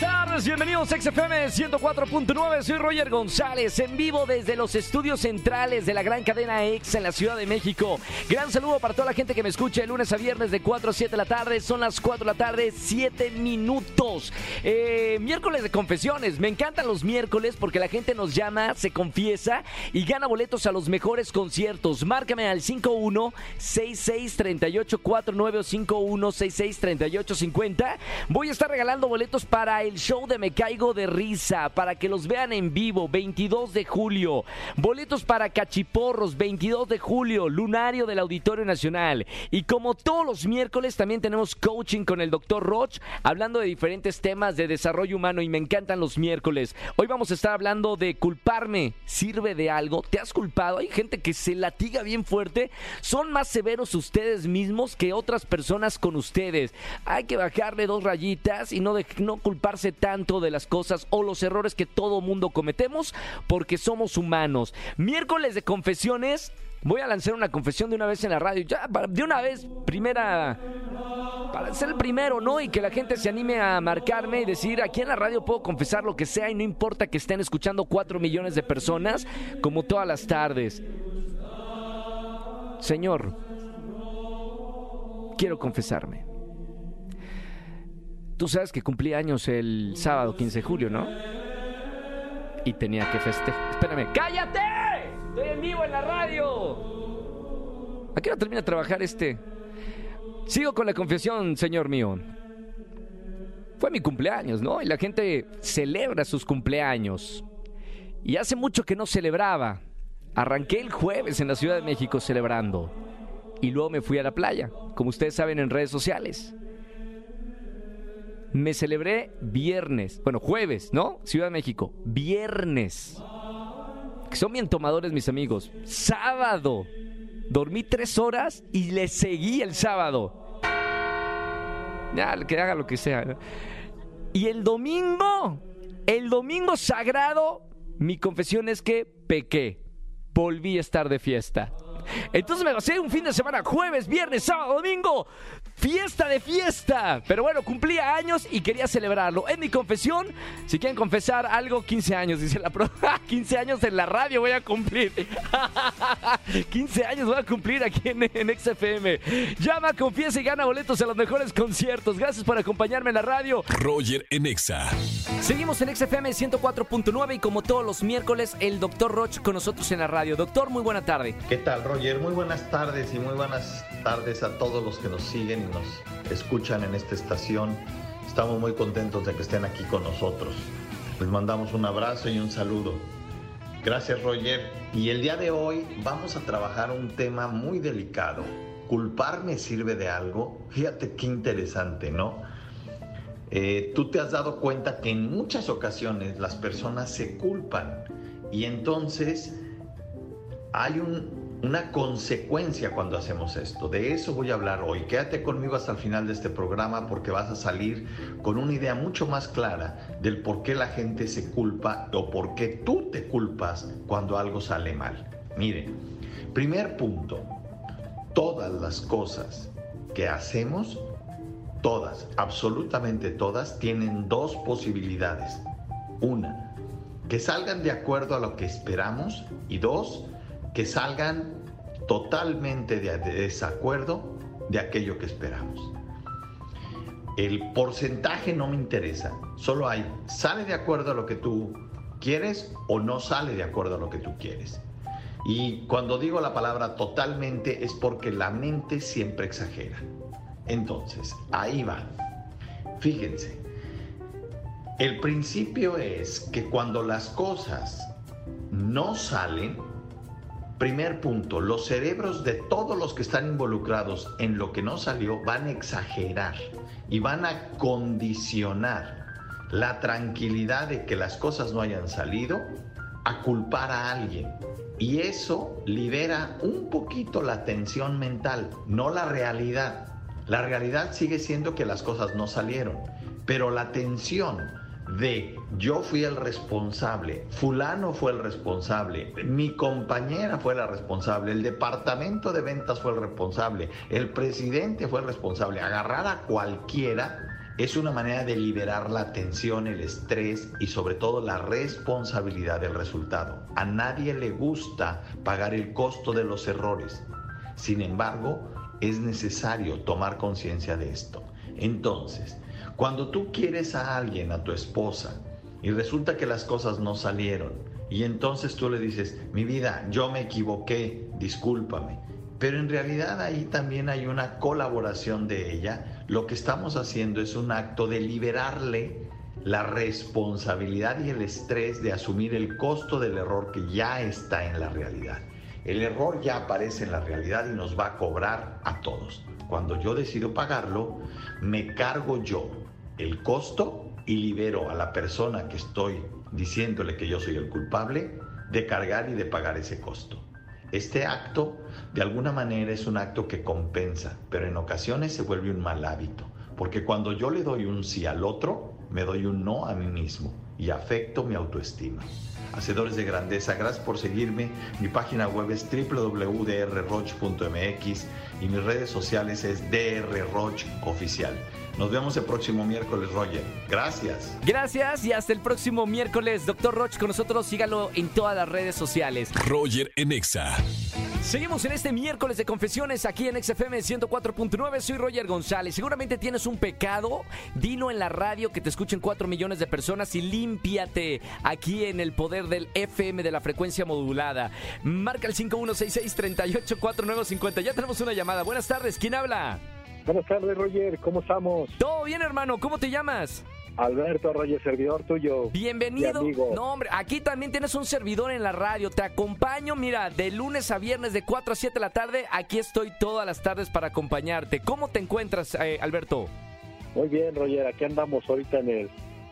Tardes, bienvenidos a XFM 104.9. Soy Roger González, en vivo desde los estudios centrales de la gran cadena Exa en la Ciudad de México. Gran saludo para toda la gente que me escucha de lunes a viernes de 4 a 7 de la tarde. Son las 4 de la tarde, 7 minutos. Eh, miércoles de confesiones. Me encantan los miércoles porque la gente nos llama, se confiesa y gana boletos a los mejores conciertos. Márcame al 51 66 38 49 o 51 66 38 50. Voy a estar regalando boletos para el show de Me Caigo de Risa, para que los vean en vivo, 22 de julio. Boletos para Cachiporros, 22 de julio, lunario del Auditorio Nacional. Y como todos los miércoles, también tenemos coaching con el doctor Roch, hablando de diferentes temas de desarrollo humano y me encantan los miércoles. Hoy vamos a estar hablando de culparme. ¿Sirve de algo? ¿Te has culpado? Hay gente que se latiga bien fuerte. Son más severos ustedes mismos que otras personas con ustedes. Hay que bajarle dos rayitas y no, no culparse tanto de las cosas o los errores que todo mundo cometemos porque somos humanos. Miércoles de confesiones. Voy a lanzar una confesión de una vez en la radio. Ya, de una vez, primera. Para ser el primero, ¿no? Y que la gente se anime a marcarme y decir, aquí en la radio puedo confesar lo que sea y no importa que estén escuchando cuatro millones de personas, como todas las tardes. Señor, quiero confesarme. Tú sabes que cumplí años el sábado 15 de julio, ¿no? Y tenía que festejar. Espérame, ¡cállate! Estoy en vivo en la radio. ¿A qué hora termina de trabajar este? Sigo con la confesión, señor mío. Fue mi cumpleaños, ¿no? Y la gente celebra sus cumpleaños. Y hace mucho que no celebraba. Arranqué el jueves en la Ciudad de México celebrando. Y luego me fui a la playa, como ustedes saben en redes sociales. Me celebré viernes, bueno, jueves, ¿no? Ciudad de México, viernes. Son bien tomadores mis amigos. Sábado. Dormí tres horas y le seguí el sábado. Ya, que haga lo que sea. Y el domingo, el domingo sagrado, mi confesión es que pequé. Volví a estar de fiesta. Entonces me pasé un fin de semana, jueves, viernes, sábado, domingo. Fiesta de fiesta. Pero bueno, cumplía años y quería celebrarlo. En mi confesión, si quieren confesar algo, 15 años, dice la pro. 15 años en la radio voy a cumplir. 15 años voy a cumplir aquí en, en XFM. Llama, confiesa y gana boletos a los mejores conciertos. Gracias por acompañarme en la radio. Roger en Exa. Seguimos en XFM 104.9 y como todos los miércoles, el doctor Roch con nosotros en la radio. Doctor, muy buena tarde. ¿Qué tal, Roger? Muy buenas tardes y muy buenas tardes a todos los que nos siguen y nos escuchan en esta estación. Estamos muy contentos de que estén aquí con nosotros. Les mandamos un abrazo y un saludo. Gracias, Roger. Y el día de hoy vamos a trabajar un tema muy delicado. ¿Culparme sirve de algo? Fíjate qué interesante, ¿no? Eh, tú te has dado cuenta que en muchas ocasiones las personas se culpan y entonces hay un- una consecuencia cuando hacemos esto. De eso voy a hablar hoy. Quédate conmigo hasta el final de este programa porque vas a salir con una idea mucho más clara del por qué la gente se culpa o por qué tú te culpas cuando algo sale mal. Mire, primer punto, todas las cosas que hacemos, todas, absolutamente todas, tienen dos posibilidades. Una, que salgan de acuerdo a lo que esperamos y dos, que salgan totalmente de de desacuerdo de aquello que esperamos. El porcentaje no me interesa, solo hay sale de acuerdo a lo que tú quieres o no sale de acuerdo a lo que tú quieres. Y cuando digo la palabra totalmente es porque la mente siempre exagera. Entonces, ahí va. Fíjense, el principio es que cuando las cosas no salen, primer punto, los cerebros de todos los que están involucrados en lo que no salió van a exagerar y van a condicionar la tranquilidad de que las cosas no hayan salido a culpar a alguien. Y eso libera un poquito la tensión mental, no la realidad. La realidad sigue siendo que las cosas no salieron, pero la tensión de yo fui el responsable, fulano fue el responsable, mi compañera fue la responsable, el departamento de ventas fue el responsable, el presidente fue el responsable. Agarrar a cualquiera es una manera de liberar la tensión, el estrés y sobre todo la responsabilidad del resultado. A nadie le gusta pagar el costo de los errores. Sin embargo, es necesario tomar conciencia de esto. Entonces, cuando tú quieres a alguien, a tu esposa, y resulta que las cosas no salieron, y entonces tú le dices, mi vida, yo me equivoqué, discúlpame. Pero en realidad ahí también hay una colaboración de ella. Lo que estamos haciendo es un acto de liberarle la responsabilidad y el estrés de asumir el costo del error que ya está en la realidad. El error ya aparece en la realidad y nos va a cobrar a todos. Cuando yo decido pagarlo, me cargo yo el costo y libero a la persona que estoy diciéndole que yo soy el culpable de cargar y de pagar ese costo. Este acto, de alguna manera, es un acto que compensa, pero en ocasiones se vuelve un mal hábito, porque cuando yo le doy un sí al otro, me doy un no a mí mismo y afecto mi autoestima. Hacedores de Grandeza, gracias por seguirme. Mi página web es www.drroch.mx y mis redes sociales es drrochoficial. Nos vemos el próximo miércoles, Roger. Gracias. Gracias y hasta el próximo miércoles. Doctor Roch con nosotros, sígalo en todas las redes sociales. Roger Enexa. Seguimos en este miércoles de confesiones aquí en XFM 104.9. Soy Roger González. Seguramente tienes un pecado. Dino en la radio que te escuchen 4 millones de personas y límpiate aquí en el poder del FM de la frecuencia modulada. Marca el 5166-384950. Ya tenemos una llamada. Buenas tardes. ¿Quién habla? Buenas tardes, Roger. ¿Cómo estamos? Todo bien, hermano. ¿Cómo te llamas? Alberto Roger, servidor tuyo. Bienvenido. Mi amigo. No, hombre, aquí también tienes un servidor en la radio. Te acompaño, mira, de lunes a viernes de 4 a 7 de la tarde. Aquí estoy todas las tardes para acompañarte. ¿Cómo te encuentras, eh, Alberto? Muy bien, Roger. Aquí andamos ahorita en el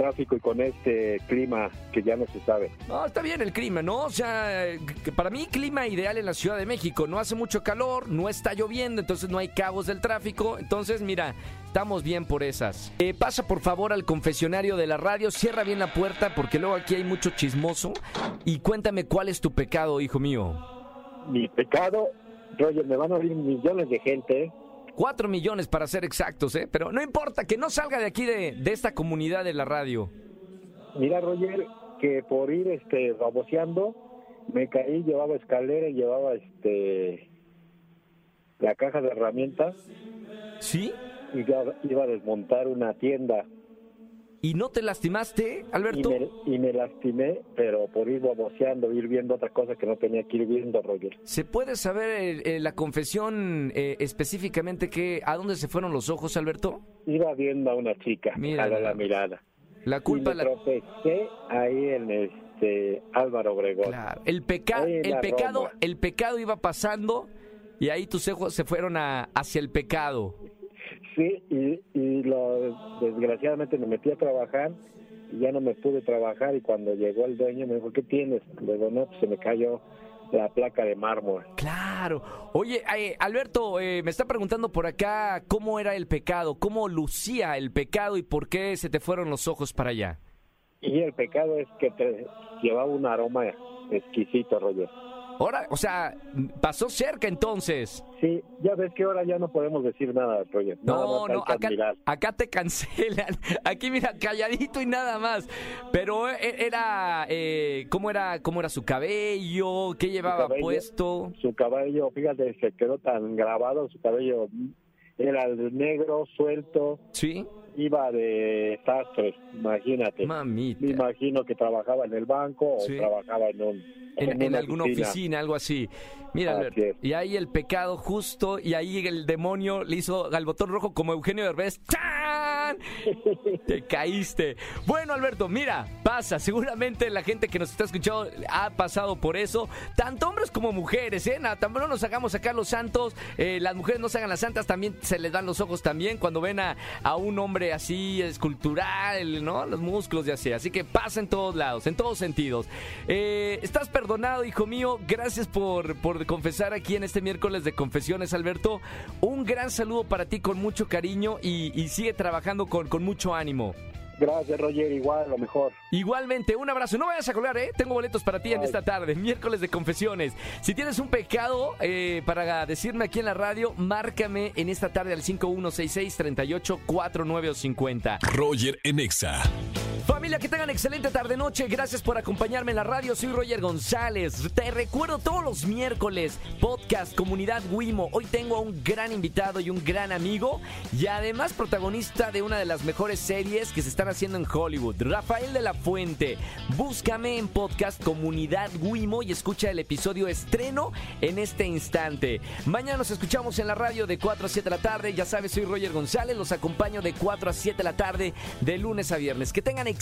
tráfico y con este clima que ya no se sabe. No, está bien el clima, ¿no? O sea, que para mí clima ideal en la Ciudad de México. No hace mucho calor, no está lloviendo, entonces no hay cabos del tráfico. Entonces, mira, estamos bien por esas. Eh, pasa por favor al confesionario de la radio, cierra bien la puerta porque luego aquí hay mucho chismoso. Y cuéntame cuál es tu pecado, hijo mío. Mi pecado, Roger, me van a oír millones de gente. ¿Eh? Cuatro millones para ser exactos, ¿eh? Pero no importa, que no salga de aquí de, de esta comunidad de la radio. Mira, Roger, que por ir este baboseando, me caí, llevaba escalera y llevaba este la caja de herramientas ¿Sí? y ya iba a desmontar una tienda. ¿Y no te lastimaste, Y Alberto? me, y me lastimé, pero por ir baboseando, ir viendo otra cosa que no tenía que ir viendo, Roger. ¿Se puede saber eh, eh, la confesión eh, específicamente que, a dónde se fueron los ojos, Alberto? Iba viendo a una chica, Mira a la, mirada. La culpa y me la... tropecé ahí en este Álvaro Obregón. Claro, el, peca- el pecado, Roma. el pecado iba pasando y ahí tus ojos se fueron a- hacia el pecado. Sí, y, y lo, desgraciadamente me metí a trabajar y ya no me pude trabajar y cuando llegó el dueño me dijo, ¿qué tienes? Le digo, no, pues se me cayó la placa de mármol. Claro. Oye, eh, Alberto, eh, me está preguntando por acá cómo era el pecado, cómo lucía el pecado y por qué se te fueron los ojos para allá. Y el pecado es que te llevaba un aroma exquisito, Roger. Ahora, o sea, pasó cerca entonces. Sí, ya ves que ahora ya no podemos decir nada, Roger. Nada No, no, acá, acá te cancelan. Aquí mira, calladito y nada más. Pero eh, era, eh, ¿cómo era, cómo era su cabello? ¿Qué llevaba cabello. puesto? Su cabello, fíjate, se quedó tan grabado, su cabello era negro, suelto, Sí, iba de sastre, imagínate. mamita. Me imagino que trabajaba en el banco o Sí. trabajaba en un En, en una alguna oficina. algo así. Mira, es. y ahí el pecado justo, y ahí el demonio le hizo al botón rojo como Eugenio Derbez. Te caíste. Bueno, Alberto, mira, pasa. Seguramente la gente que nos está escuchando ha pasado por eso. Tanto hombres como mujeres, ¿eh? Nada, no nos hagamos acá los santos. eh, las mujeres no se hagan las santas, también se les dan los ojos también cuando ven a, a un hombre así escultural, ¿no? Los músculos y así. Así que pasa en todos lados, en todos sentidos. Eh, estás perdonado, hijo mío. Gracias por, por confesar aquí en este miércoles de confesiones, Alberto. Un gran saludo para ti con mucho cariño y sigue trabajando con, con mucho ánimo. Gracias, Roger. Igual, lo mejor. Igualmente, un abrazo. No vayas a colgar, ¿eh? Tengo boletos para ti en esta tarde, miércoles de confesiones. Si tienes un pecado eh, para decirme aquí en la radio, márcame en esta tarde al 5166-384950. Roger en Exa. Familia, que tengan excelente tarde-noche. Gracias por acompañarme en la radio. Soy Roger González. Te recuerdo todos los miércoles, podcast Comunidad Wimo. Hoy tengo a un gran invitado y un gran amigo. Y además protagonista de una de las mejores series que se están haciendo en Hollywood. Rafael de la Fuente. Búscame en podcast Comunidad Wimo y escucha el episodio estreno en este instante. Mañana nos escuchamos en la radio de 4 a 7 de la tarde. Ya sabes, soy Roger González. Los acompaño de 4 a 7 de la tarde, de lunes a viernes. Que tengan